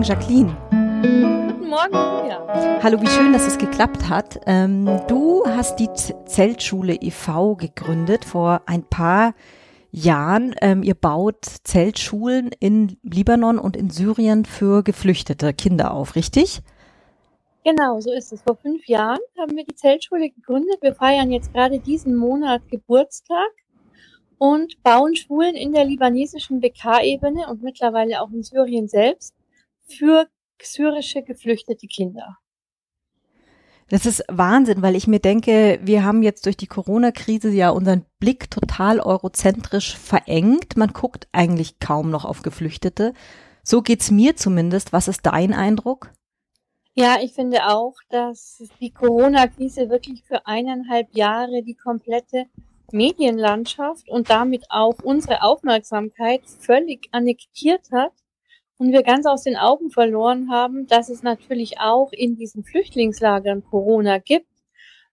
Morgen, Jacqueline. Guten Morgen, ja. Hallo, wie schön, dass es geklappt hat. Ähm, du hast die Zeltschule e.V. gegründet vor ein paar Jahren. Ähm, ihr baut Zeltschulen in Libanon und in Syrien für geflüchtete Kinder auf, richtig? Genau, so ist es. Vor fünf Jahren haben wir die Zeltschule gegründet. Wir feiern jetzt gerade diesen Monat Geburtstag und bauen Schulen in der libanesischen BK-Ebene und mittlerweile auch in Syrien selbst für syrische geflüchtete Kinder. Das ist Wahnsinn, weil ich mir denke, wir haben jetzt durch die Corona-Krise ja unseren Blick total eurozentrisch verengt. Man guckt eigentlich kaum noch auf Geflüchtete. So geht's mir zumindest. Was ist dein Eindruck? Ja, ich finde auch, dass die Corona-Krise wirklich für eineinhalb Jahre die komplette Medienlandschaft und damit auch unsere Aufmerksamkeit völlig annektiert hat und wir ganz aus den Augen verloren haben, dass es natürlich auch in diesen Flüchtlingslagern Corona gibt.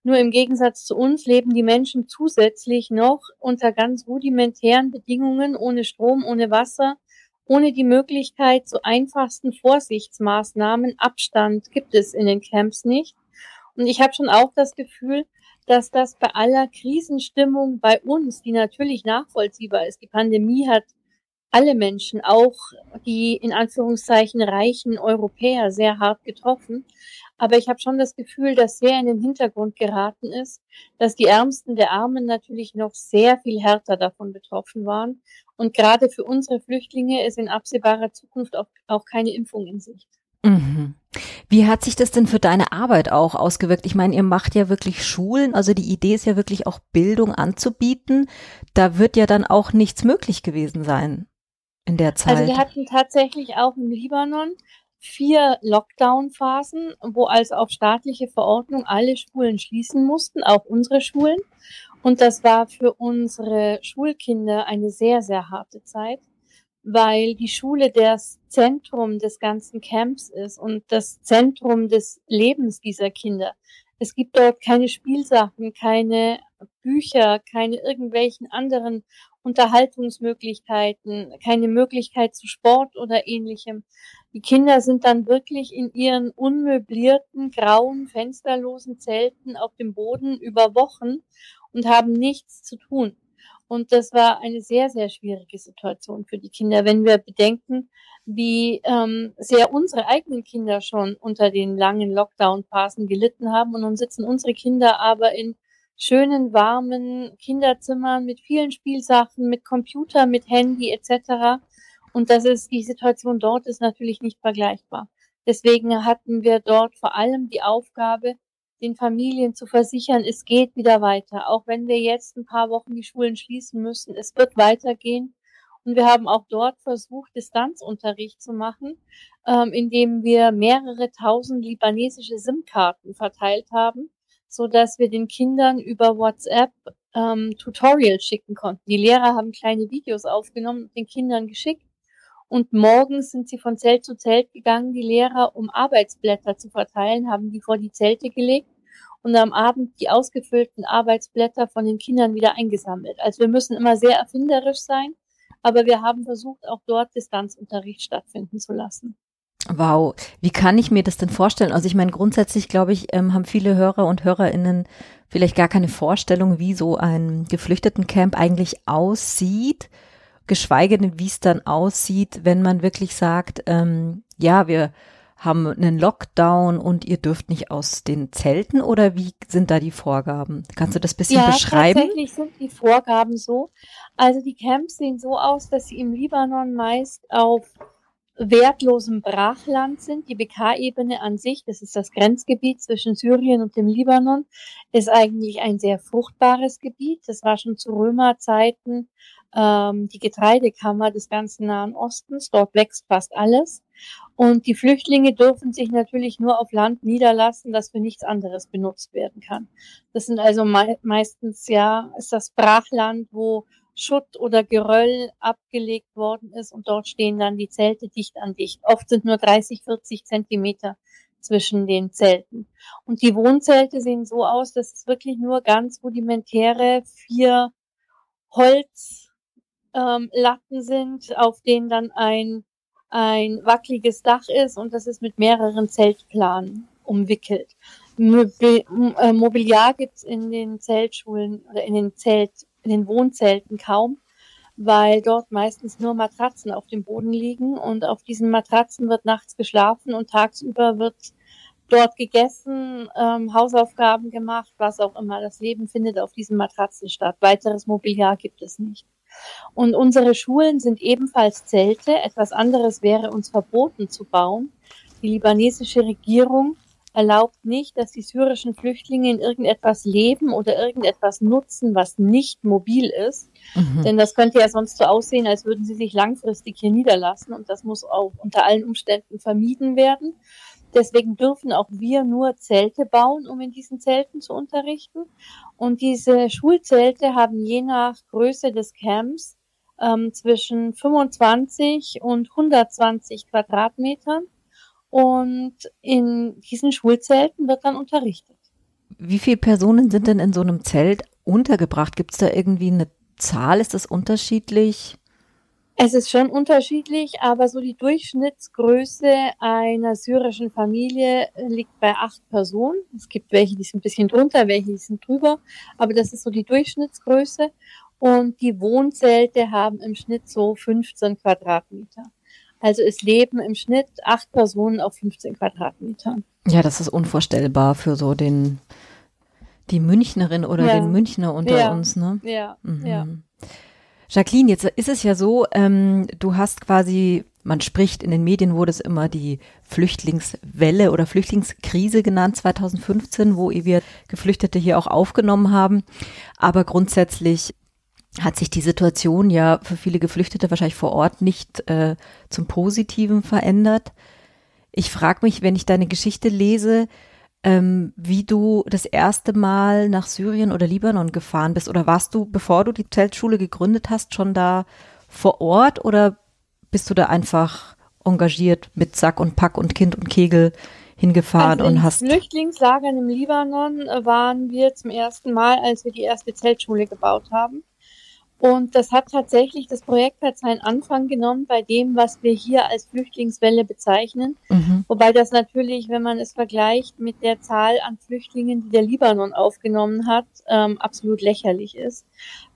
Nur im Gegensatz zu uns leben die Menschen zusätzlich noch unter ganz rudimentären Bedingungen, ohne Strom, ohne Wasser, ohne die Möglichkeit zu einfachsten Vorsichtsmaßnahmen. Abstand gibt es in den Camps nicht. Und ich habe schon auch das Gefühl, dass das bei aller Krisenstimmung bei uns, die natürlich nachvollziehbar ist, die Pandemie hat alle Menschen, auch die in Anführungszeichen reichen Europäer, sehr hart getroffen. Aber ich habe schon das Gefühl, dass sehr in den Hintergrund geraten ist, dass die Ärmsten der Armen natürlich noch sehr viel härter davon betroffen waren. Und gerade für unsere Flüchtlinge ist in absehbarer Zukunft auch, auch keine Impfung in Sicht. Mhm. Wie hat sich das denn für deine Arbeit auch ausgewirkt? Ich meine, ihr macht ja wirklich Schulen, also die Idee ist ja wirklich auch Bildung anzubieten. Da wird ja dann auch nichts möglich gewesen sein in der Zeit. Also wir hatten tatsächlich auch im Libanon vier Lockdown-Phasen, wo also auf staatliche Verordnung alle Schulen schließen mussten, auch unsere Schulen. Und das war für unsere Schulkinder eine sehr, sehr harte Zeit weil die Schule das Zentrum des ganzen Camps ist und das Zentrum des Lebens dieser Kinder. Es gibt dort keine Spielsachen, keine Bücher, keine irgendwelchen anderen Unterhaltungsmöglichkeiten, keine Möglichkeit zu Sport oder ähnlichem. Die Kinder sind dann wirklich in ihren unmöblierten, grauen, fensterlosen Zelten auf dem Boden über Wochen und haben nichts zu tun. Und das war eine sehr, sehr schwierige Situation für die Kinder, wenn wir bedenken, wie ähm, sehr unsere eigenen Kinder schon unter den langen Lockdown-Phasen gelitten haben. Und nun sitzen unsere Kinder aber in schönen, warmen Kinderzimmern mit vielen Spielsachen, mit Computer, mit Handy etc. Und das ist, die Situation dort ist natürlich nicht vergleichbar. Deswegen hatten wir dort vor allem die Aufgabe, den Familien zu versichern, es geht wieder weiter. Auch wenn wir jetzt ein paar Wochen die Schulen schließen müssen, es wird weitergehen. Und wir haben auch dort versucht, Distanzunterricht zu machen, ähm, indem wir mehrere tausend libanesische SIM-Karten verteilt haben, so dass wir den Kindern über WhatsApp ähm, Tutorials schicken konnten. Die Lehrer haben kleine Videos aufgenommen und den Kindern geschickt. Und morgens sind sie von Zelt zu Zelt gegangen, die Lehrer, um Arbeitsblätter zu verteilen, haben die vor die Zelte gelegt und am Abend die ausgefüllten Arbeitsblätter von den Kindern wieder eingesammelt. Also wir müssen immer sehr erfinderisch sein, aber wir haben versucht, auch dort Distanzunterricht stattfinden zu lassen. Wow, wie kann ich mir das denn vorstellen? Also ich meine, grundsätzlich glaube ich, ähm, haben viele Hörer und Hörerinnen vielleicht gar keine Vorstellung, wie so ein Geflüchtetencamp eigentlich aussieht geschweige denn, wie es dann aussieht, wenn man wirklich sagt, ähm, ja, wir haben einen Lockdown und ihr dürft nicht aus den Zelten oder wie sind da die Vorgaben? Kannst du das bisschen ja, beschreiben? Tatsächlich sind die Vorgaben so. Also die Camps sehen so aus, dass sie im Libanon meist auf wertlosem Brachland sind. Die BK-Ebene an sich, das ist das Grenzgebiet zwischen Syrien und dem Libanon, ist eigentlich ein sehr fruchtbares Gebiet. Das war schon zu Römerzeiten ähm, die Getreidekammer des ganzen Nahen Ostens. Dort wächst fast alles. Und die Flüchtlinge dürfen sich natürlich nur auf Land niederlassen, das für nichts anderes benutzt werden kann. Das sind also me meistens ja, ist das Brachland, wo Schutt oder Geröll abgelegt worden ist und dort stehen dann die Zelte dicht an dicht. Oft sind nur 30, 40 Zentimeter zwischen den Zelten. Und die Wohnzelte sehen so aus, dass es wirklich nur ganz rudimentäre vier Holz ähm, sind, auf denen dann ein ein wackeliges Dach ist und das ist mit mehreren Zeltplanen umwickelt. Äh, Mobiliar gibt's in den Zeltschulen oder in den Zelt, in den Wohnzelten kaum, weil dort meistens nur Matratzen auf dem Boden liegen und auf diesen Matratzen wird nachts geschlafen und tagsüber wird dort gegessen, ähm, Hausaufgaben gemacht, was auch immer. Das Leben findet auf diesen Matratzen statt. Weiteres Mobiliar gibt es nicht. Und unsere Schulen sind ebenfalls Zelte. Etwas anderes wäre uns verboten zu bauen. Die libanesische Regierung erlaubt nicht, dass die syrischen Flüchtlinge in irgendetwas leben oder irgendetwas nutzen, was nicht mobil ist. Mhm. Denn das könnte ja sonst so aussehen, als würden sie sich langfristig hier niederlassen. Und das muss auch unter allen Umständen vermieden werden. Deswegen dürfen auch wir nur Zelte bauen, um in diesen Zelten zu unterrichten. Und diese Schulzelte haben je nach Größe des Camps ähm, zwischen 25 und 120 Quadratmetern. Und in diesen Schulzelten wird dann unterrichtet. Wie viele Personen sind denn in so einem Zelt untergebracht? Gibt es da irgendwie eine Zahl? Ist das unterschiedlich? Es ist schon unterschiedlich, aber so die Durchschnittsgröße einer syrischen Familie liegt bei acht Personen. Es gibt welche, die sind ein bisschen drunter, welche, die sind drüber, aber das ist so die Durchschnittsgröße. Und die Wohnzelte haben im Schnitt so 15 Quadratmeter. Also es leben im Schnitt acht Personen auf 15 Quadratmetern. Ja, das ist unvorstellbar für so den die Münchnerin oder ja. den Münchner unter ja. uns, ne? Ja, mhm. ja. Jacqueline, jetzt ist es ja so, ähm, du hast quasi, man spricht in den Medien wurde es immer die Flüchtlingswelle oder Flüchtlingskrise genannt 2015, wo wir Geflüchtete hier auch aufgenommen haben. Aber grundsätzlich hat sich die Situation ja für viele Geflüchtete wahrscheinlich vor Ort nicht äh, zum Positiven verändert. Ich frage mich, wenn ich deine Geschichte lese, ähm, wie du das erste Mal nach Syrien oder Libanon gefahren bist. Oder warst du, bevor du die Zeltschule gegründet hast, schon da vor Ort oder bist du da einfach engagiert mit Sack und Pack und Kind und Kegel hingefahren also und hast. Flüchtlingslagern im Libanon waren wir zum ersten Mal, als wir die erste Zeltschule gebaut haben. Und das hat tatsächlich, das Projekt hat seinen Anfang genommen bei dem, was wir hier als Flüchtlingswelle bezeichnen. Mhm. Wobei das natürlich, wenn man es vergleicht mit der Zahl an Flüchtlingen, die der Libanon aufgenommen hat, ähm, absolut lächerlich ist.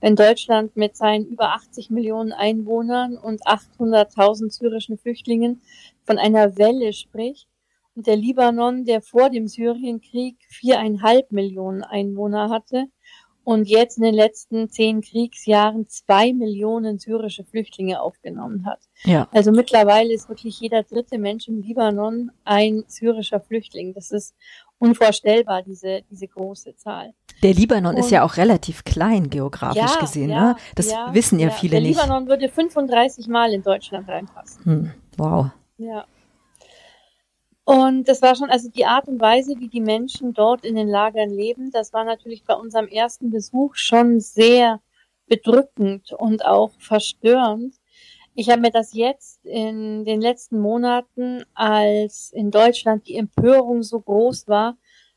Wenn Deutschland mit seinen über 80 Millionen Einwohnern und 800.000 syrischen Flüchtlingen von einer Welle spricht und der Libanon, der vor dem Syrienkrieg viereinhalb Millionen Einwohner hatte, und jetzt in den letzten zehn Kriegsjahren zwei Millionen syrische Flüchtlinge aufgenommen hat. Ja. Also mittlerweile ist wirklich jeder dritte Mensch im Libanon ein syrischer Flüchtling. Das ist unvorstellbar, diese, diese große Zahl. Der Libanon und, ist ja auch relativ klein geografisch ja, gesehen, ja, ne? Das ja, wissen ja, viele der nicht. Der Libanon würde 35 Mal in Deutschland reinpassen. Hm, wow. Ja. Und das war schon, also die Art und Weise, wie die Menschen dort in den Lagern leben, das war natürlich bei unserem ersten Besuch schon sehr bedrückend und auch verstörend. Ich habe mir das jetzt in den letzten Monaten, als in Deutschland die Empörung so groß war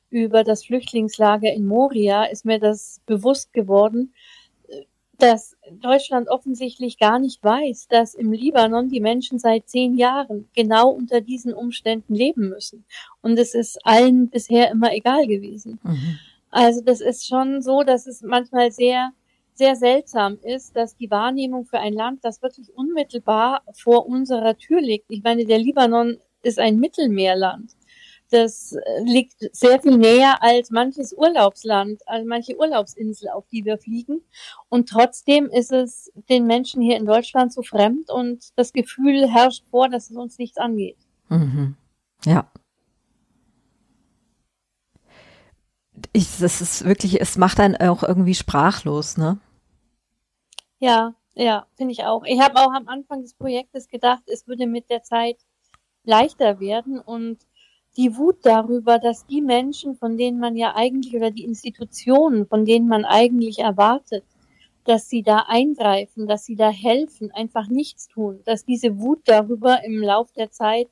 über das Flüchtlingslager in Moria, ist mir das bewusst geworden, dass Deutschland offensichtlich gar nicht weiß, dass im Libanon die Menschen seit zehn Jahren genau unter diesen Umständen leben müssen. Und es ist allen bisher immer egal gewesen. Mhm. Also das ist schon so, dass es manchmal sehr, sehr seltsam ist, dass die Wahrnehmung für ein Land, das wirklich unmittelbar vor unserer Tür liegt. Ich meine, der Libanon ist ein Mittelmeerland das äh, liegt sehr viel näher als manches Urlaubsland, als manche Urlaubsinsel, auf die wir fliegen. Und trotzdem ist es den Menschen hier in Deutschland so fremd und das Gefühl herrscht vor, dass es uns nichts angeht. Mhm. Ja. Ich, das ist wirklich, es macht einen auch irgendwie sprachlos, ne? Ja, ja, finde ich auch. Ich habe auch am Anfang des Projektes gedacht, es würde mit der Zeit leichter werden und die Wut darüber, dass die Menschen, von denen man ja eigentlich oder die Institutionen, von denen man eigentlich erwartet, dass sie da eingreifen, dass sie da helfen, einfach nichts tun, dass diese Wut darüber im Lauf der Zeit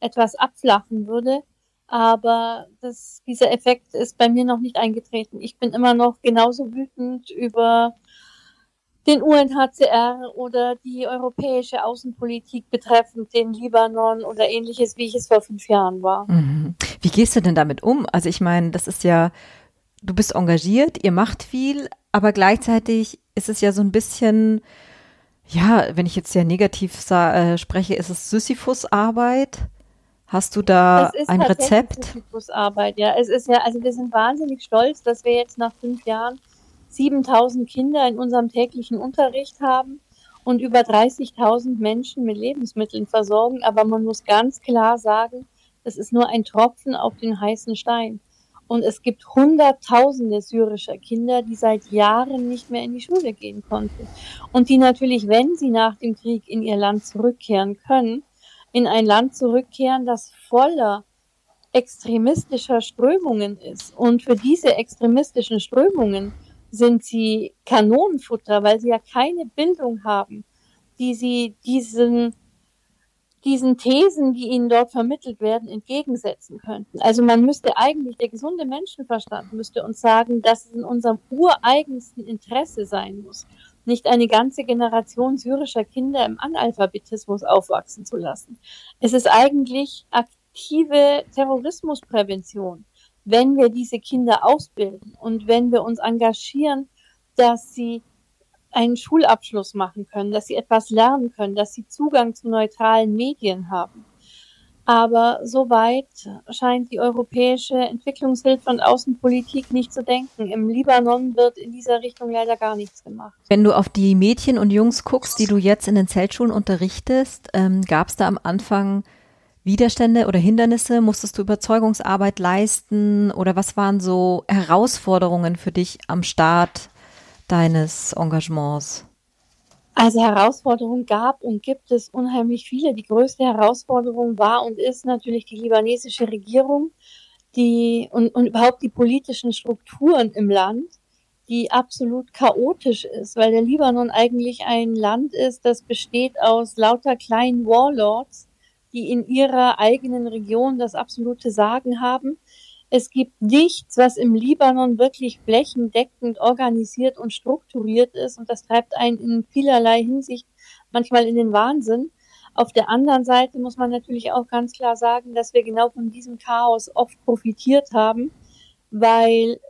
etwas abflachen würde. Aber das, dieser Effekt ist bei mir noch nicht eingetreten. Ich bin immer noch genauso wütend über den UNHCR oder die europäische Außenpolitik betreffend den Libanon oder ähnliches, wie ich es vor fünf Jahren war. Mhm. Wie gehst du denn damit um? Also ich meine, das ist ja, du bist engagiert, ihr macht viel, aber gleichzeitig ist es ja so ein bisschen, ja, wenn ich jetzt sehr negativ äh, spreche, ist es Sisyphus-Arbeit. Hast du da ein Rezept? Sisyphus-Arbeit, ja. Es ist ja, also wir sind wahnsinnig stolz, dass wir jetzt nach fünf Jahren 7000 Kinder in unserem täglichen Unterricht haben und über 30.000 Menschen mit Lebensmitteln versorgen. Aber man muss ganz klar sagen, es ist nur ein Tropfen auf den heißen Stein. Und es gibt Hunderttausende syrischer Kinder, die seit Jahren nicht mehr in die Schule gehen konnten. Und die natürlich, wenn sie nach dem Krieg in ihr Land zurückkehren können, in ein Land zurückkehren, das voller extremistischer Strömungen ist. Und für diese extremistischen Strömungen sind sie Kanonenfutter, weil sie ja keine Bildung haben, die sie diesen, diesen Thesen, die ihnen dort vermittelt werden, entgegensetzen könnten. Also man müsste eigentlich, der gesunde Menschenverstand müsste uns sagen, dass es in unserem ureigensten Interesse sein muss, nicht eine ganze Generation syrischer Kinder im Analphabetismus aufwachsen zu lassen. Es ist eigentlich aktive Terrorismusprävention wenn wir diese Kinder ausbilden und wenn wir uns engagieren, dass sie einen Schulabschluss machen können, dass sie etwas lernen können, dass sie Zugang zu neutralen Medien haben. Aber soweit scheint die europäische Entwicklungshilfe und Außenpolitik nicht zu denken. Im Libanon wird in dieser Richtung leider gar nichts gemacht. Wenn du auf die Mädchen und Jungs guckst, die du jetzt in den Zeltschulen unterrichtest, ähm, gab es da am Anfang Widerstände oder Hindernisse? Musstest du Überzeugungsarbeit leisten oder was waren so Herausforderungen für dich am Start deines Engagements? Also Herausforderungen gab und gibt es unheimlich viele. Die größte Herausforderung war und ist natürlich die libanesische Regierung, die und, und überhaupt die politischen Strukturen im Land, die absolut chaotisch ist, weil der Libanon eigentlich ein Land ist, das besteht aus lauter kleinen Warlords, die in ihrer eigenen Region das absolute Sagen haben. Es gibt nichts, was im Libanon wirklich flächendeckend organisiert und strukturiert ist und das treibt einen in vielerlei Hinsicht manchmal in den Wahnsinn. Auf der anderen Seite muss man natürlich auch ganz klar sagen, dass wir genau von diesem Chaos oft profitiert haben, weil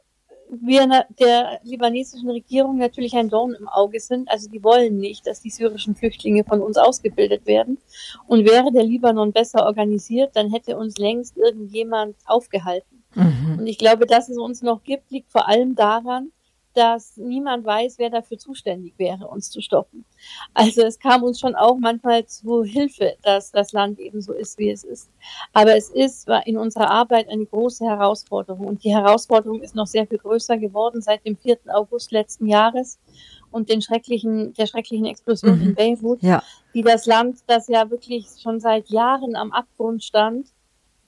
wir der libanesischen Regierung natürlich ein Dorn im Auge sind. Also die wollen nicht, dass die syrischen Flüchtlinge von uns ausgebildet werden. Und wäre der Libanon besser organisiert, dann hätte uns längst irgendjemand aufgehalten. Mhm. Und ich glaube, dass es uns noch gibt, liegt vor allem daran, dass niemand weiß, wer dafür zuständig wäre, uns zu stoppen. Also es kam uns schon auch manchmal zu Hilfe, dass das Land eben so ist, wie es ist. Aber es ist in unserer Arbeit eine große Herausforderung. Und die Herausforderung ist noch sehr viel größer geworden seit dem 4. August letzten Jahres und den schrecklichen, der schrecklichen Explosion mhm. in Beirut, ja. die das Land, das ja wirklich schon seit Jahren am Abgrund stand,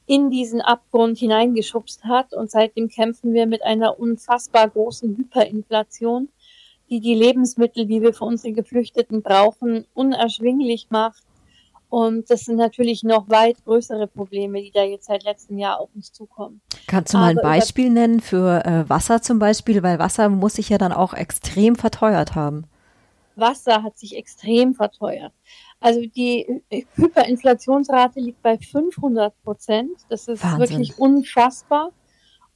in diesen Abgrund hineingeschubst hat. Und seitdem kämpfen wir mit einer unfassbar großen Hyperinflation, die die Lebensmittel, die wir für unsere Geflüchteten brauchen, unerschwinglich macht. Und das sind natürlich noch weit größere Probleme, die da jetzt seit letztem Jahr auf uns zukommen. Kannst du mal ein Beispiel nennen für äh, Wasser zum Beispiel? Weil Wasser muss sich ja dann auch extrem verteuert haben. Wasser hat sich extrem verteuert. Also die Hyperinflationsrate liegt bei 500 Prozent. Das ist Wahnsinn. wirklich unfassbar.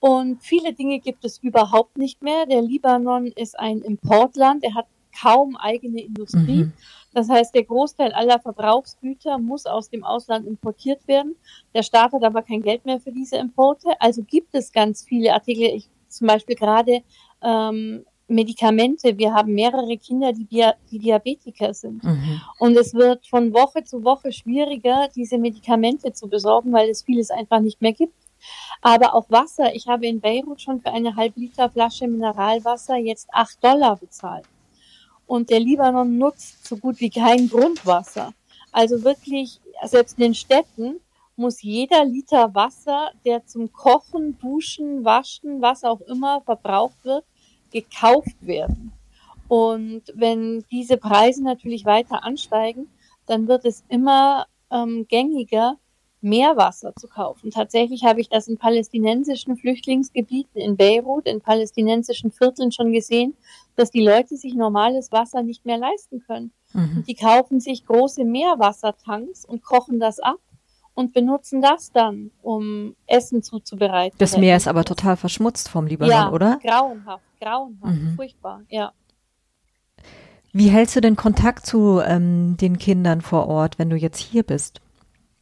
Und viele Dinge gibt es überhaupt nicht mehr. Der Libanon ist ein Importland. Er hat kaum eigene Industrie. Mhm. Das heißt, der Großteil aller Verbrauchsgüter muss aus dem Ausland importiert werden. Der Staat hat aber kein Geld mehr für diese Importe. Also gibt es ganz viele Artikel. Ich, zum Beispiel gerade ähm, Medikamente. Wir haben mehrere Kinder, die, Dia die Diabetiker sind. Mhm. Und es wird von Woche zu Woche schwieriger, diese Medikamente zu besorgen, weil es vieles einfach nicht mehr gibt. Aber auch Wasser. Ich habe in Beirut schon für eine halb Liter Flasche Mineralwasser jetzt acht Dollar bezahlt. Und der Libanon nutzt so gut wie kein Grundwasser. Also wirklich, selbst in den Städten muss jeder Liter Wasser, der zum Kochen, Duschen, Waschen, was auch immer verbraucht wird, gekauft werden. Und wenn diese Preise natürlich weiter ansteigen, dann wird es immer ähm, gängiger, Meerwasser zu kaufen. Tatsächlich habe ich das in palästinensischen Flüchtlingsgebieten in Beirut, in palästinensischen Vierteln schon gesehen, dass die Leute sich normales Wasser nicht mehr leisten können. Mhm. die kaufen sich große Meerwassertanks und kochen das ab und benutzen das dann, um Essen zuzubereiten. Das Meer ist aber total verschmutzt vom Libanon, ja, oder? grauenhaft, grauenhaft, mhm. furchtbar, ja. Wie hältst du den Kontakt zu ähm, den Kindern vor Ort, wenn du jetzt hier bist?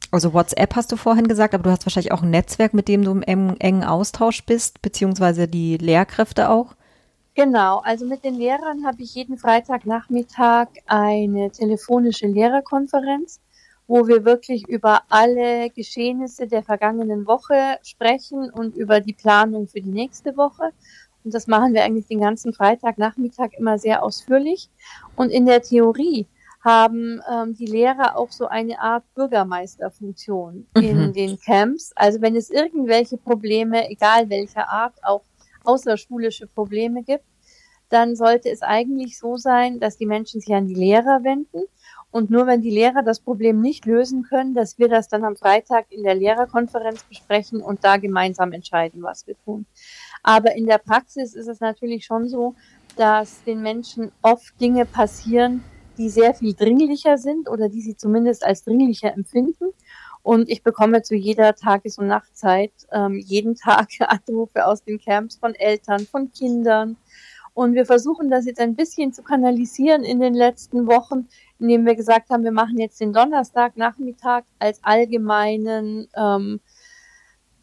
Also WhatsApp hast du vorhin gesagt, aber du hast wahrscheinlich auch ein Netzwerk, mit dem du im engen Austausch bist, beziehungsweise die Lehrkräfte auch. Genau, also mit den Lehrern habe ich jeden Freitagnachmittag eine telefonische Lehrerkonferenz, wo wir wirklich über alle Geschehnisse der vergangenen Woche sprechen und über die Planung für die nächste Woche. Und das machen wir eigentlich den ganzen Freitagnachmittag immer sehr ausführlich. Und in der Theorie haben ähm, die Lehrer auch so eine Art Bürgermeisterfunktion mhm. in den Camps. Also wenn es irgendwelche Probleme, egal welcher Art, auch außerschulische Probleme gibt, dann sollte es eigentlich so sein, dass die Menschen sich an die Lehrer wenden. Und nur wenn die Lehrer das Problem nicht lösen können, dass wir das dann am Freitag in der Lehrerkonferenz besprechen und da gemeinsam entscheiden, was wir tun. Aber in der Praxis ist es natürlich schon so, dass den Menschen oft Dinge passieren, die sehr viel dringlicher sind oder die sie zumindest als dringlicher empfinden. Und ich bekomme zu jeder Tages- und Nachtzeit ähm, jeden Tag Anrufe aus den Camps von Eltern, von Kindern. Und wir versuchen das jetzt ein bisschen zu kanalisieren in den letzten Wochen, indem wir gesagt haben, wir machen jetzt den Donnerstagnachmittag als allgemeinen ähm,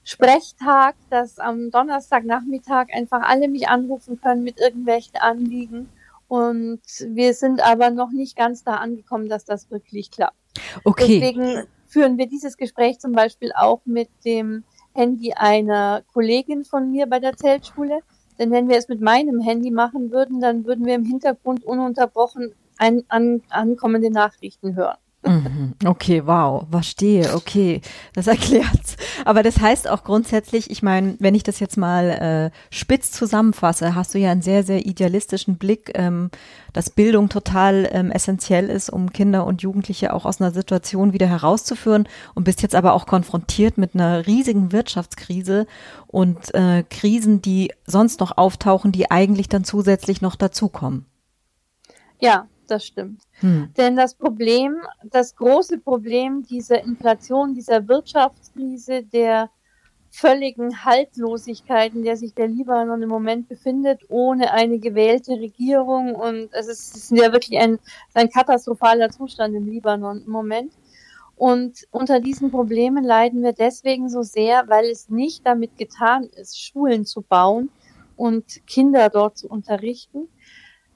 Sprechtag, dass am Donnerstagnachmittag einfach alle mich anrufen können mit irgendwelchen Anliegen. Und wir sind aber noch nicht ganz da angekommen, dass das wirklich klappt. Okay. Deswegen führen wir dieses Gespräch zum Beispiel auch mit dem Handy einer Kollegin von mir bei der Zeltschule. Denn wenn wir es mit meinem Handy machen würden, dann würden wir im Hintergrund ununterbrochen ein, an, ankommende Nachrichten hören. Mhm. Okay, wow, verstehe, okay, das erklärt's. Aber das heißt auch grundsätzlich, ich meine, wenn ich das jetzt mal äh, spitz zusammenfasse, hast du ja einen sehr, sehr idealistischen Blick, ähm, dass Bildung total ähm, essentiell ist, um Kinder und Jugendliche auch aus einer Situation wieder herauszuführen und bist jetzt aber auch konfrontiert mit einer riesigen Wirtschaftskrise und äh, Krisen, die sonst noch auftauchen, die eigentlich dann zusätzlich noch dazukommen. Ja, das stimmt. Hm. Denn das Problem, das große Problem dieser Inflation, dieser Wirtschaftskrise, der völligen Haltlosigkeit, in der sich der Libanon im Moment befindet, ohne eine gewählte Regierung. Und es ist, es ist ja wirklich ein, ein katastrophaler Zustand im Libanon im Moment. Und unter diesen Problemen leiden wir deswegen so sehr, weil es nicht damit getan ist, Schulen zu bauen und Kinder dort zu unterrichten,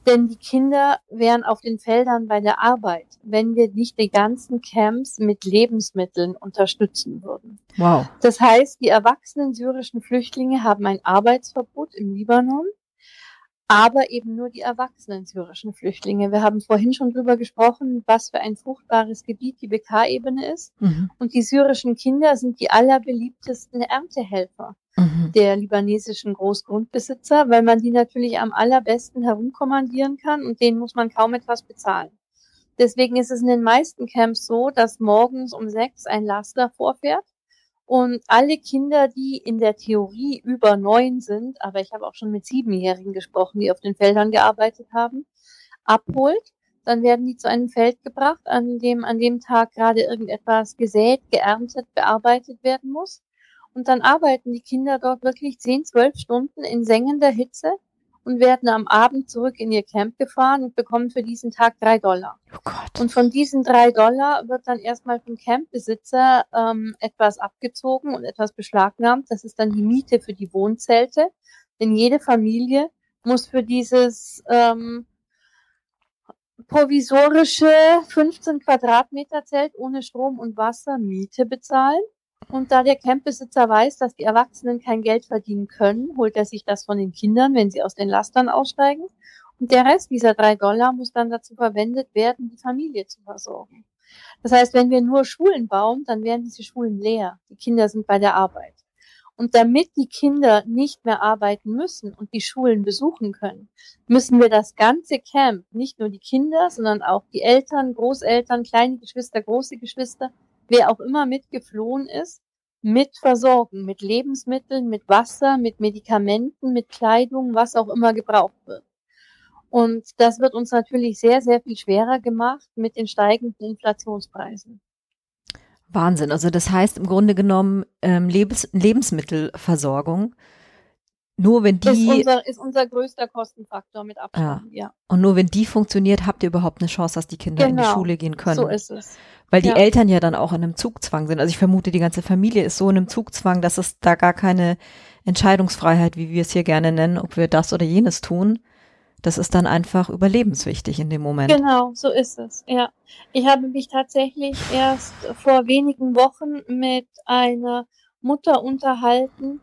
denn die Kinder wären auf den Feldern bei der Arbeit, wenn wir nicht die ganzen Camps mit Lebensmitteln unterstützen würden. Wow. Das heißt, die erwachsenen syrischen Flüchtlinge haben ein Arbeitsverbot im Libanon, aber eben nur die erwachsenen syrischen Flüchtlinge. Wir haben vorhin schon drüber gesprochen, was für ein fruchtbares Gebiet die BK-Ebene ist. Mhm. Und die syrischen Kinder sind die allerbeliebtesten Erntehelfer mhm. der libanesischen Großgrundbesitzer, weil man die natürlich am allerbesten herumkommandieren kann und denen muss man kaum etwas bezahlen. Deswegen ist es in den meisten Camps so, dass morgens um sechs ein Laster vorfährt und alle Kinder, die in der Theorie über neun sind, aber ich habe auch schon mit Siebenjährigen gesprochen, die auf den Feldern gearbeitet haben, abholt. Dann werden die zu einem Feld gebracht, an dem an dem Tag gerade irgendetwas gesät, geerntet, bearbeitet werden muss. Und dann arbeiten die Kinder dort wirklich zehn, zwölf Stunden in sengender Hitze und werden am Abend zurück in ihr Camp gefahren und bekommen für diesen Tag drei Dollar. Oh Gott. Und von diesen drei Dollar wird dann erstmal vom Campbesitzer ähm, etwas abgezogen und etwas beschlagnahmt. Das ist dann die Miete für die Wohnzelte. Denn jede Familie muss für dieses ähm, provisorische 15 Quadratmeter Zelt ohne Strom und Wasser Miete bezahlen. Und da der Campbesitzer weiß, dass die Erwachsenen kein Geld verdienen können, holt er sich das von den Kindern, wenn sie aus den Lastern aussteigen. Und der Rest dieser drei Dollar muss dann dazu verwendet werden, die Familie zu versorgen. Das heißt, wenn wir nur Schulen bauen, dann werden diese Schulen leer. Die Kinder sind bei der Arbeit. Und damit die Kinder nicht mehr arbeiten müssen und die Schulen besuchen können, müssen wir das ganze Camp, nicht nur die Kinder, sondern auch die Eltern, Großeltern, kleine Geschwister, große Geschwister, wer auch immer mitgeflohen ist, mit versorgen, mit Lebensmitteln, mit Wasser, mit Medikamenten, mit Kleidung, was auch immer gebraucht wird. Und das wird uns natürlich sehr, sehr viel schwerer gemacht mit den steigenden Inflationspreisen. Wahnsinn. Also das heißt im Grunde genommen ähm, Lebens Lebensmittelversorgung nur wenn die. Ist unser, ist unser größter Kostenfaktor mit Abstand, ja. ja. Und nur wenn die funktioniert, habt ihr überhaupt eine Chance, dass die Kinder genau, in die genau. Schule gehen können. So ist es. Weil ja. die Eltern ja dann auch in einem Zugzwang sind. Also ich vermute, die ganze Familie ist so in einem Zugzwang, dass es da gar keine Entscheidungsfreiheit, wie wir es hier gerne nennen, ob wir das oder jenes tun. Das ist dann einfach überlebenswichtig in dem Moment. Genau, so ist es, ja. Ich habe mich tatsächlich erst vor wenigen Wochen mit einer Mutter unterhalten,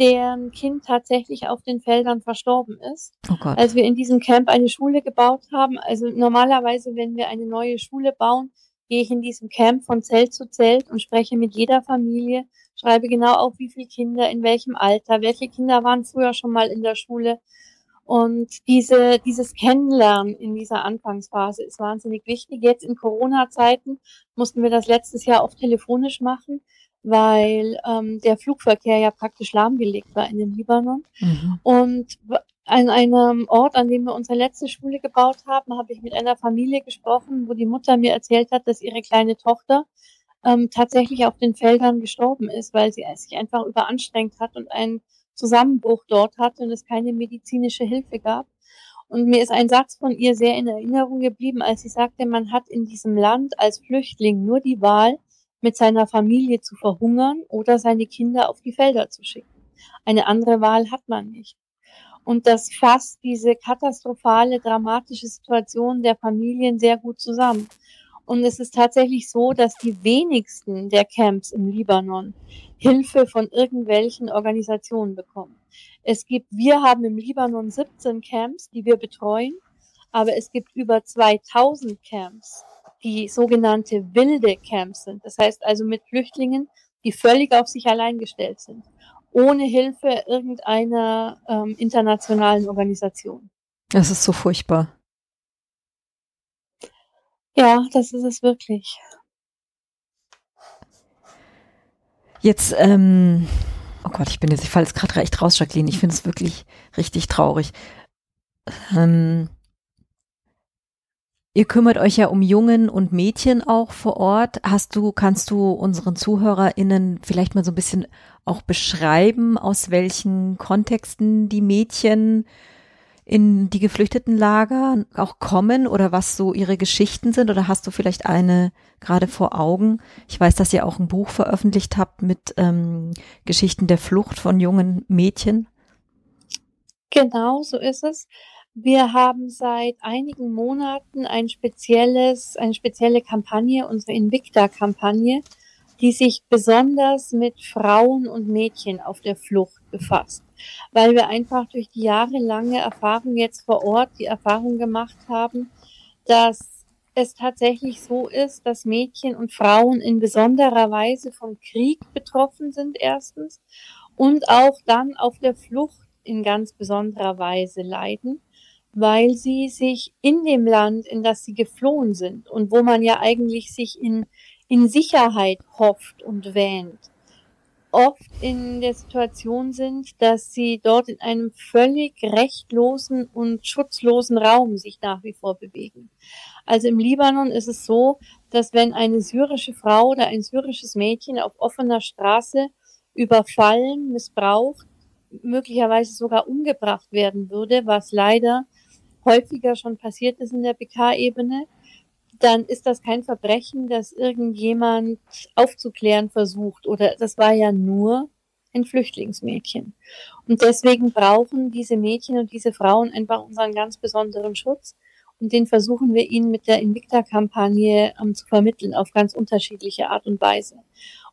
deren Kind tatsächlich auf den Feldern verstorben ist. Oh Gott. Als wir in diesem Camp eine Schule gebaut haben, also normalerweise, wenn wir eine neue Schule bauen, gehe ich in diesem Camp von Zelt zu Zelt und spreche mit jeder Familie, schreibe genau auf, wie viele Kinder, in welchem Alter, welche Kinder waren früher schon mal in der Schule. Und diese, dieses Kennenlernen in dieser Anfangsphase ist wahnsinnig wichtig. Jetzt in Corona-Zeiten mussten wir das letztes Jahr oft telefonisch machen weil ähm, der Flugverkehr ja praktisch lahmgelegt war in den Libanon. Mhm. Und an einem Ort, an dem wir unsere letzte Schule gebaut haben, habe ich mit einer Familie gesprochen, wo die Mutter mir erzählt hat, dass ihre kleine Tochter ähm, tatsächlich auf den Feldern gestorben ist, weil sie sich einfach überanstrengt hat und einen Zusammenbruch dort hatte und es keine medizinische Hilfe gab. Und mir ist ein Satz von ihr sehr in Erinnerung geblieben, als sie sagte, man hat in diesem Land als Flüchtling nur die Wahl, mit seiner Familie zu verhungern oder seine Kinder auf die Felder zu schicken. Eine andere Wahl hat man nicht. Und das fasst diese katastrophale, dramatische Situation der Familien sehr gut zusammen. Und es ist tatsächlich so, dass die wenigsten der Camps im Libanon Hilfe von irgendwelchen Organisationen bekommen. Es gibt, wir haben im Libanon 17 Camps, die wir betreuen, aber es gibt über 2000 Camps, die sogenannte wilde Camps sind. Das heißt also mit Flüchtlingen, die völlig auf sich allein gestellt sind, ohne Hilfe irgendeiner ähm, internationalen Organisation. Das ist so furchtbar. Ja, das ist es wirklich. Jetzt, ähm, oh Gott, ich bin jetzt, ich falle jetzt gerade recht raus, Jacqueline. Ich finde es wirklich richtig traurig. Ähm, Ihr kümmert euch ja um Jungen und Mädchen auch vor Ort. Hast du, kannst du unseren ZuhörerInnen vielleicht mal so ein bisschen auch beschreiben, aus welchen Kontexten die Mädchen in die geflüchteten Lager auch kommen oder was so ihre Geschichten sind? Oder hast du vielleicht eine gerade vor Augen? Ich weiß, dass ihr auch ein Buch veröffentlicht habt mit ähm, Geschichten der Flucht von jungen Mädchen. Genau, so ist es. Wir haben seit einigen Monaten ein spezielles, eine spezielle Kampagne, unsere Invicta-Kampagne, die sich besonders mit Frauen und Mädchen auf der Flucht befasst, weil wir einfach durch die jahrelange Erfahrung jetzt vor Ort die Erfahrung gemacht haben, dass es tatsächlich so ist, dass Mädchen und Frauen in besonderer Weise von Krieg betroffen sind erstens und auch dann auf der Flucht in ganz besonderer Weise leiden weil sie sich in dem Land, in das sie geflohen sind und wo man ja eigentlich sich in, in Sicherheit hofft und wähnt, oft in der Situation sind, dass sie dort in einem völlig rechtlosen und schutzlosen Raum sich nach wie vor bewegen. Also im Libanon ist es so, dass wenn eine syrische Frau oder ein syrisches Mädchen auf offener Straße überfallen, missbraucht, möglicherweise sogar umgebracht werden würde, was leider häufiger schon passiert ist in der PK-Ebene, dann ist das kein Verbrechen, das irgendjemand aufzuklären versucht. Oder das war ja nur ein Flüchtlingsmädchen. Und deswegen brauchen diese Mädchen und diese Frauen einfach unseren ganz besonderen Schutz. Und den versuchen wir ihnen mit der Invicta-Kampagne ähm, zu vermitteln, auf ganz unterschiedliche Art und Weise.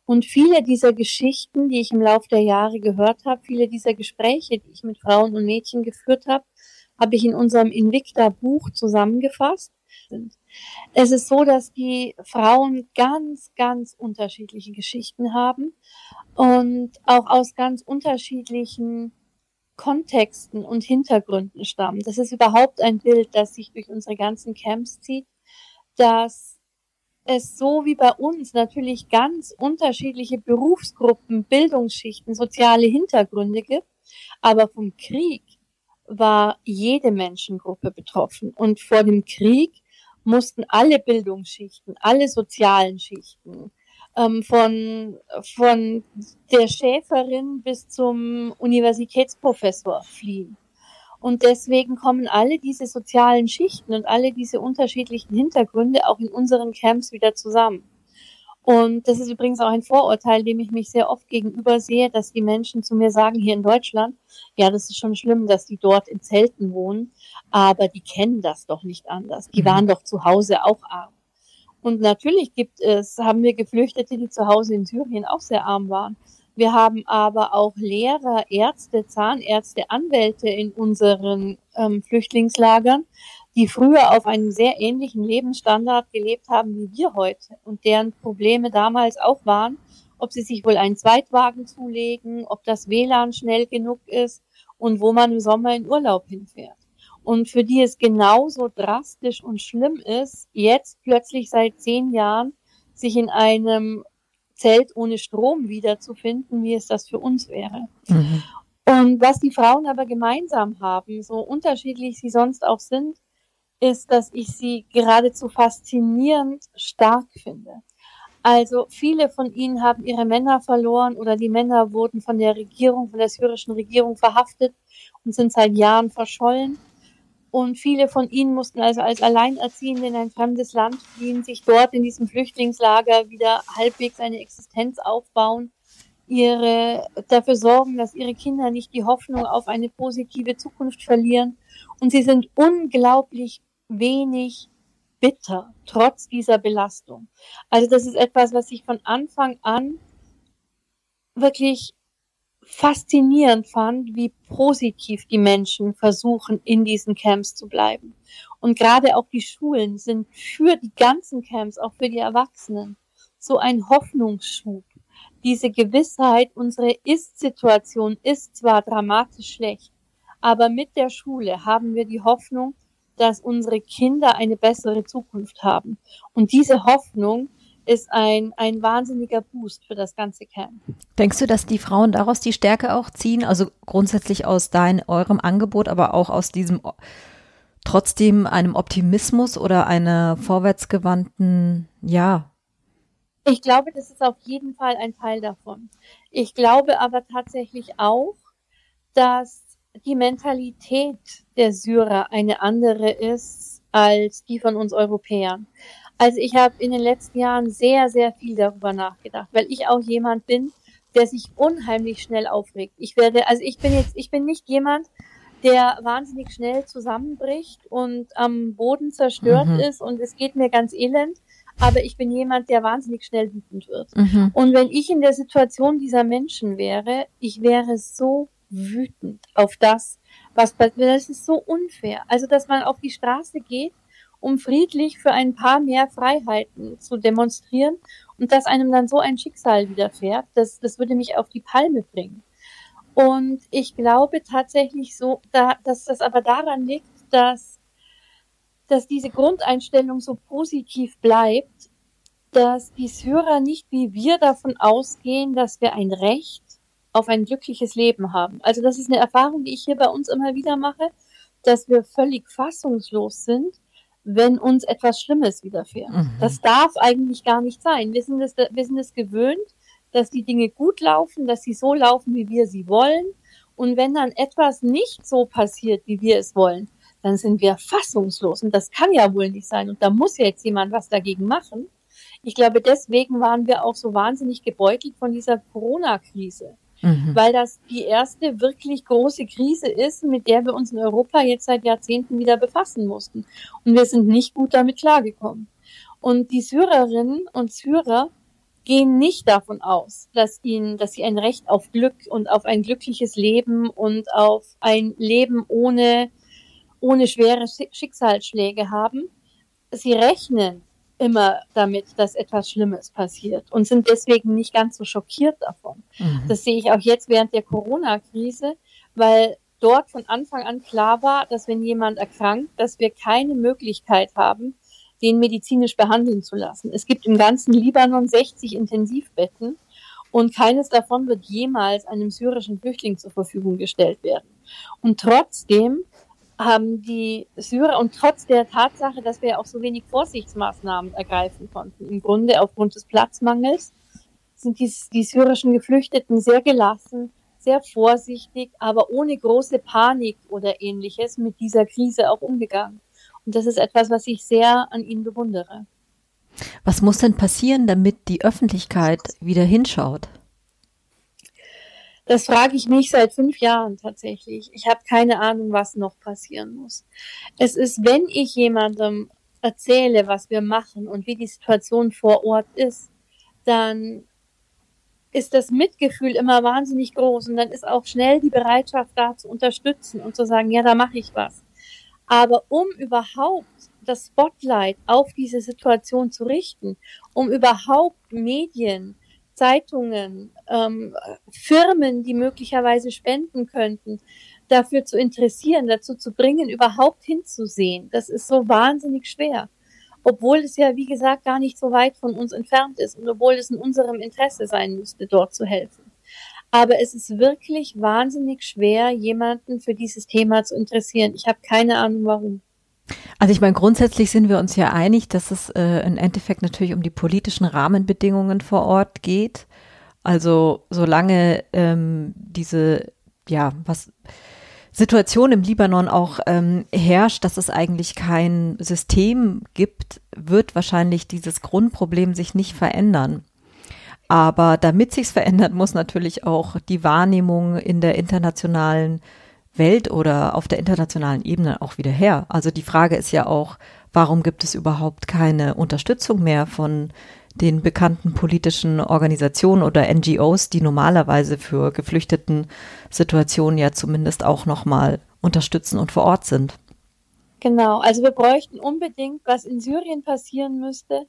Und viele dieser Geschichten, die ich im Laufe der Jahre gehört habe, viele dieser Gespräche, die ich mit Frauen und Mädchen geführt habe, habe ich in unserem Invicta-Buch zusammengefasst. Es ist so, dass die Frauen ganz, ganz unterschiedliche Geschichten haben und auch aus ganz unterschiedlichen Kontexten und Hintergründen stammen. Das ist überhaupt ein Bild, das sich durch unsere ganzen Camps zieht, dass es so wie bei uns natürlich ganz unterschiedliche Berufsgruppen, Bildungsschichten, soziale Hintergründe gibt, aber vom Krieg war jede Menschengruppe betroffen. Und vor dem Krieg mussten alle Bildungsschichten, alle sozialen Schichten, ähm, von, von der Schäferin bis zum Universitätsprofessor fliehen. Und deswegen kommen alle diese sozialen Schichten und alle diese unterschiedlichen Hintergründe auch in unseren Camps wieder zusammen. Und das ist übrigens auch ein Vorurteil, dem ich mich sehr oft gegenüber sehe, dass die Menschen zu mir sagen, hier in Deutschland, ja, das ist schon schlimm, dass die dort in Zelten wohnen, aber die kennen das doch nicht anders. Die mhm. waren doch zu Hause auch arm. Und natürlich gibt es, haben wir Geflüchtete, die zu Hause in Syrien auch sehr arm waren. Wir haben aber auch Lehrer, Ärzte, Zahnärzte, Anwälte in unseren ähm, Flüchtlingslagern, die früher auf einem sehr ähnlichen Lebensstandard gelebt haben wie wir heute und deren Probleme damals auch waren, ob sie sich wohl einen Zweitwagen zulegen, ob das WLAN schnell genug ist und wo man im Sommer in Urlaub hinfährt. Und für die es genauso drastisch und schlimm ist, jetzt plötzlich seit zehn Jahren sich in einem Zelt ohne Strom wiederzufinden, wie es das für uns wäre. Mhm. Und was die Frauen aber gemeinsam haben, so unterschiedlich sie sonst auch sind, ist, dass ich sie geradezu faszinierend stark finde. Also viele von ihnen haben ihre Männer verloren oder die Männer wurden von der Regierung, von der syrischen Regierung verhaftet und sind seit Jahren verschollen. Und viele von ihnen mussten also als Alleinerziehende in ein fremdes Land fliehen, sich dort in diesem Flüchtlingslager wieder halbwegs eine Existenz aufbauen, ihre, dafür sorgen, dass ihre Kinder nicht die Hoffnung auf eine positive Zukunft verlieren. Und sie sind unglaublich wenig bitter, trotz dieser Belastung. Also das ist etwas, was ich von Anfang an wirklich faszinierend fand, wie positiv die Menschen versuchen, in diesen Camps zu bleiben. Und gerade auch die Schulen sind für die ganzen Camps, auch für die Erwachsenen, so ein Hoffnungsschub. Diese Gewissheit, unsere Ist-Situation ist zwar dramatisch schlecht, aber mit der Schule haben wir die Hoffnung, dass unsere Kinder eine bessere Zukunft haben. Und diese Hoffnung ist ein, ein wahnsinniger Boost für das ganze Camp. Denkst du, dass die Frauen daraus die Stärke auch ziehen? Also grundsätzlich aus dein, eurem Angebot, aber auch aus diesem trotzdem einem Optimismus oder einer vorwärtsgewandten, ja. Ich glaube, das ist auf jeden Fall ein Teil davon. Ich glaube aber tatsächlich auch, dass die Mentalität der Syrer eine andere ist als die von uns Europäern. Also ich habe in den letzten Jahren sehr, sehr viel darüber nachgedacht, weil ich auch jemand bin, der sich unheimlich schnell aufregt. Ich werde, also ich bin jetzt, ich bin nicht jemand, der wahnsinnig schnell zusammenbricht und am Boden zerstört mhm. ist und es geht mir ganz elend, aber ich bin jemand, der wahnsinnig schnell wütend wird. Mhm. Und wenn ich in der Situation dieser Menschen wäre, ich wäre so wütend auf das, was passiert. Das ist so unfair. Also, dass man auf die Straße geht um friedlich für ein paar mehr Freiheiten zu demonstrieren und dass einem dann so ein Schicksal widerfährt, das, das würde mich auf die Palme bringen. Und ich glaube tatsächlich so, da, dass das aber daran liegt, dass, dass diese Grundeinstellung so positiv bleibt, dass die Syrer nicht wie wir davon ausgehen, dass wir ein Recht auf ein glückliches Leben haben. Also das ist eine Erfahrung, die ich hier bei uns immer wieder mache, dass wir völlig fassungslos sind, wenn uns etwas Schlimmes widerfährt. Mhm. Das darf eigentlich gar nicht sein. Wir sind, es, wir sind es gewöhnt, dass die Dinge gut laufen, dass sie so laufen, wie wir sie wollen. Und wenn dann etwas nicht so passiert, wie wir es wollen, dann sind wir fassungslos. Und das kann ja wohl nicht sein. Und da muss ja jetzt jemand was dagegen machen. Ich glaube, deswegen waren wir auch so wahnsinnig gebeutelt von dieser Corona-Krise mhm. weil das die erste wirklich große Krise ist, mit der wir uns in Europa jetzt seit Jahrzehnten wieder befassen mussten. Und wir sind nicht gut damit klargekommen. Und die Syrerinnen und Syrer gehen nicht davon aus, dass ihnen, dass sie ein Recht auf Glück und auf ein glückliches Leben und auf ein Leben ohne, ohne schwere Schicksalsschläge haben. Sie rechnen immer damit, dass etwas Schlimmes passiert und sind deswegen nicht ganz so schockiert davon. Mhm. Das sehe ich auch jetzt während der Corona-Krise, weil dort von Anfang an klar war, dass wenn jemand erkrankt, dass wir keine Möglichkeit haben, den medizinisch behandeln zu lassen. Es gibt im ganzen Libanon 60 Intensivbetten und keines davon wird jemals einem syrischen Flüchtling zur Verfügung gestellt werden. Und trotzdem haben die Syrer und trotz der Tatsache, dass wir auch so wenig Vorsichtsmaßnahmen ergreifen konnten, im Grunde aufgrund des Platzmangels, sind die, die syrischen Geflüchteten sehr gelassen, sehr vorsichtig, aber ohne große Panik oder ähnliches mit dieser Krise auch umgegangen. Und das ist etwas, was ich sehr an ihnen bewundere. Was muss denn passieren, damit die Öffentlichkeit wieder hinschaut? Das frage ich mich seit fünf Jahren tatsächlich. Ich habe keine Ahnung, was noch passieren muss. Es ist, wenn ich jemandem erzähle, was wir machen und wie die Situation vor Ort ist, dann ist das Mitgefühl immer wahnsinnig groß und dann ist auch schnell die Bereitschaft da zu unterstützen und zu sagen, ja, da mache ich was. Aber um überhaupt das Spotlight auf diese Situation zu richten, um überhaupt Medien, Zeitungen, ähm, Firmen, die möglicherweise spenden könnten, dafür zu interessieren, dazu zu bringen, überhaupt hinzusehen. Das ist so wahnsinnig schwer. Obwohl es ja, wie gesagt, gar nicht so weit von uns entfernt ist und obwohl es in unserem Interesse sein müsste, dort zu helfen. Aber es ist wirklich wahnsinnig schwer, jemanden für dieses Thema zu interessieren. Ich habe keine Ahnung warum. Also ich meine, grundsätzlich sind wir uns ja einig, dass es äh, im Endeffekt natürlich um die politischen Rahmenbedingungen vor Ort geht. Also solange ähm, diese, ja, was Situation im Libanon auch ähm, herrscht, dass es eigentlich kein System gibt, wird wahrscheinlich dieses Grundproblem sich nicht verändern. Aber damit sich's verändert, muss natürlich auch die Wahrnehmung in der internationalen Welt oder auf der internationalen Ebene auch wieder her. Also die Frage ist ja auch, warum gibt es überhaupt keine Unterstützung mehr von den bekannten politischen Organisationen oder NGOs, die normalerweise für geflüchteten Situationen ja zumindest auch nochmal unterstützen und vor Ort sind. Genau, also wir bräuchten unbedingt, was in Syrien passieren müsste,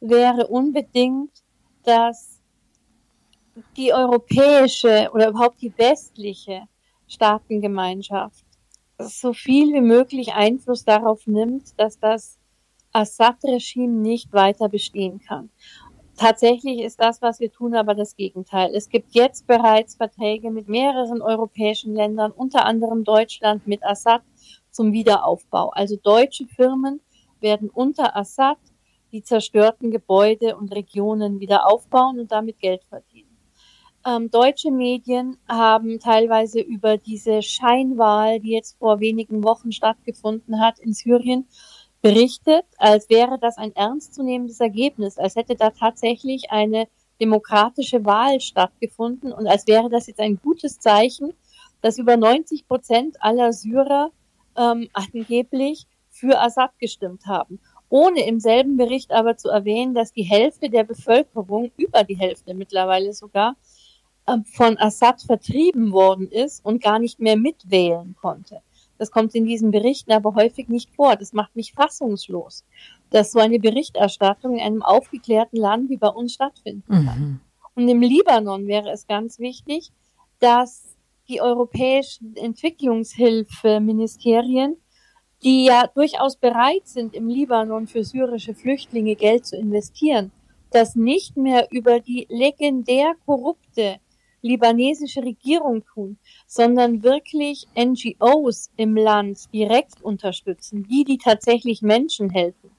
wäre unbedingt, dass die europäische oder überhaupt die westliche Staatengemeinschaft so viel wie möglich Einfluss darauf nimmt, dass das Assad-Regime nicht weiter bestehen kann. Tatsächlich ist das, was wir tun, aber das Gegenteil. Es gibt jetzt bereits Verträge mit mehreren europäischen Ländern, unter anderem Deutschland mit Assad zum Wiederaufbau. Also deutsche Firmen werden unter Assad die zerstörten Gebäude und Regionen wieder aufbauen und damit Geld verdienen. Ähm, deutsche Medien haben teilweise über diese Scheinwahl, die jetzt vor wenigen Wochen stattgefunden hat in Syrien, berichtet, als wäre das ein ernstzunehmendes Ergebnis, als hätte da tatsächlich eine demokratische Wahl stattgefunden und als wäre das jetzt ein gutes Zeichen, dass über 90 Prozent aller Syrer ähm, angeblich für Assad gestimmt haben. Ohne im selben Bericht aber zu erwähnen, dass die Hälfte der Bevölkerung, über die Hälfte mittlerweile sogar, von Assad vertrieben worden ist und gar nicht mehr mitwählen konnte. Das kommt in diesen Berichten aber häufig nicht vor. Das macht mich fassungslos, dass so eine Berichterstattung in einem aufgeklärten Land wie bei uns stattfinden kann. Mhm. Und im Libanon wäre es ganz wichtig, dass die europäischen Entwicklungshilfeministerien, die ja durchaus bereit sind, im Libanon für syrische Flüchtlinge Geld zu investieren, das nicht mehr über die legendär korrupte libanesische Regierung tun, sondern wirklich NGOs im Land direkt unterstützen, die, die tatsächlich Menschen helfen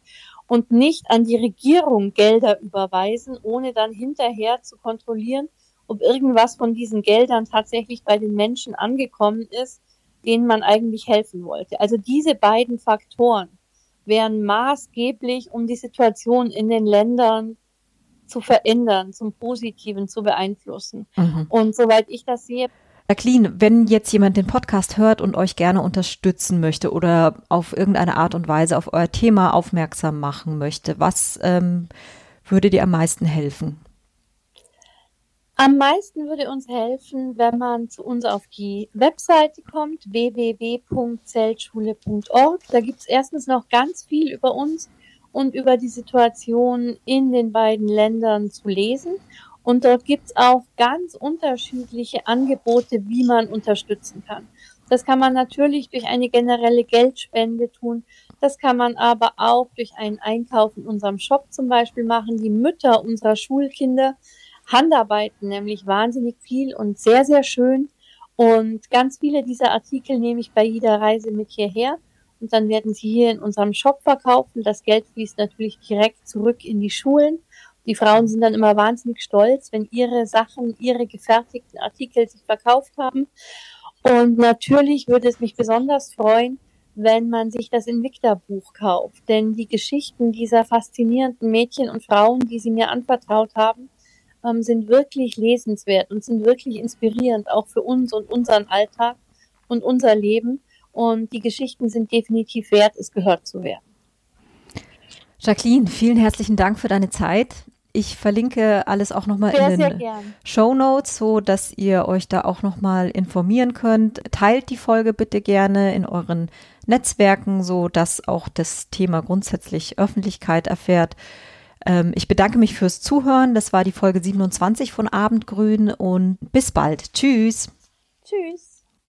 und nicht an die Regierung Gelder überweisen, ohne dann hinterher zu kontrollieren, ob irgendwas von diesen Geldern tatsächlich bei den Menschen angekommen ist, denen man eigentlich helfen wollte. Also diese beiden Faktoren wären maßgeblich, um die Situation in den Ländern zu verändern, zum Positiven zu beeinflussen. Mhm. Und soweit ich das sehe, Jacqueline, wenn jetzt jemand den Podcast hört und euch gerne unterstützen möchte oder auf irgendeine Art und Weise auf euer Thema aufmerksam machen möchte, was ähm, würde dir am meisten helfen? Am meisten würde uns helfen, wenn man zu uns auf die Webseite kommt, www.zeltschule.org. Da gibt es erstens noch ganz viel über uns und über die Situation in den beiden Ländern zu lesen. Und dort gibt's auch ganz unterschiedliche Angebote, wie man unterstützen kann. Das kann man natürlich durch eine generelle Geldspende tun. Das kann man aber auch durch einen Einkauf in unserem Shop zum Beispiel machen. Die Mütter unserer Schulkinder handarbeiten nämlich wahnsinnig viel und sehr, sehr schön. Und ganz viele dieser Artikel nehme ich bei jeder Reise mit hierher. Und dann werden sie hier in unserem Shop verkaufen. Das Geld fließt natürlich direkt zurück in die Schulen. Die Frauen sind dann immer wahnsinnig stolz, wenn ihre Sachen, ihre gefertigten Artikel sich verkauft haben. Und natürlich würde es mich besonders freuen, wenn man sich das Invicta-Buch kauft. Denn die Geschichten dieser faszinierenden Mädchen und Frauen, die sie mir anvertraut haben, ähm, sind wirklich lesenswert und sind wirklich inspirierend, auch für uns und unseren Alltag und unser Leben. Und die Geschichten sind definitiv wert, es gehört zu werden. Jacqueline, vielen herzlichen Dank für deine Zeit. Ich verlinke alles auch nochmal in den Show Notes, so dass ihr euch da auch nochmal informieren könnt. Teilt die Folge bitte gerne in euren Netzwerken, so dass auch das Thema grundsätzlich Öffentlichkeit erfährt. Ähm, ich bedanke mich fürs Zuhören. Das war die Folge 27 von Abendgrün und bis bald. Tschüss. Tschüss.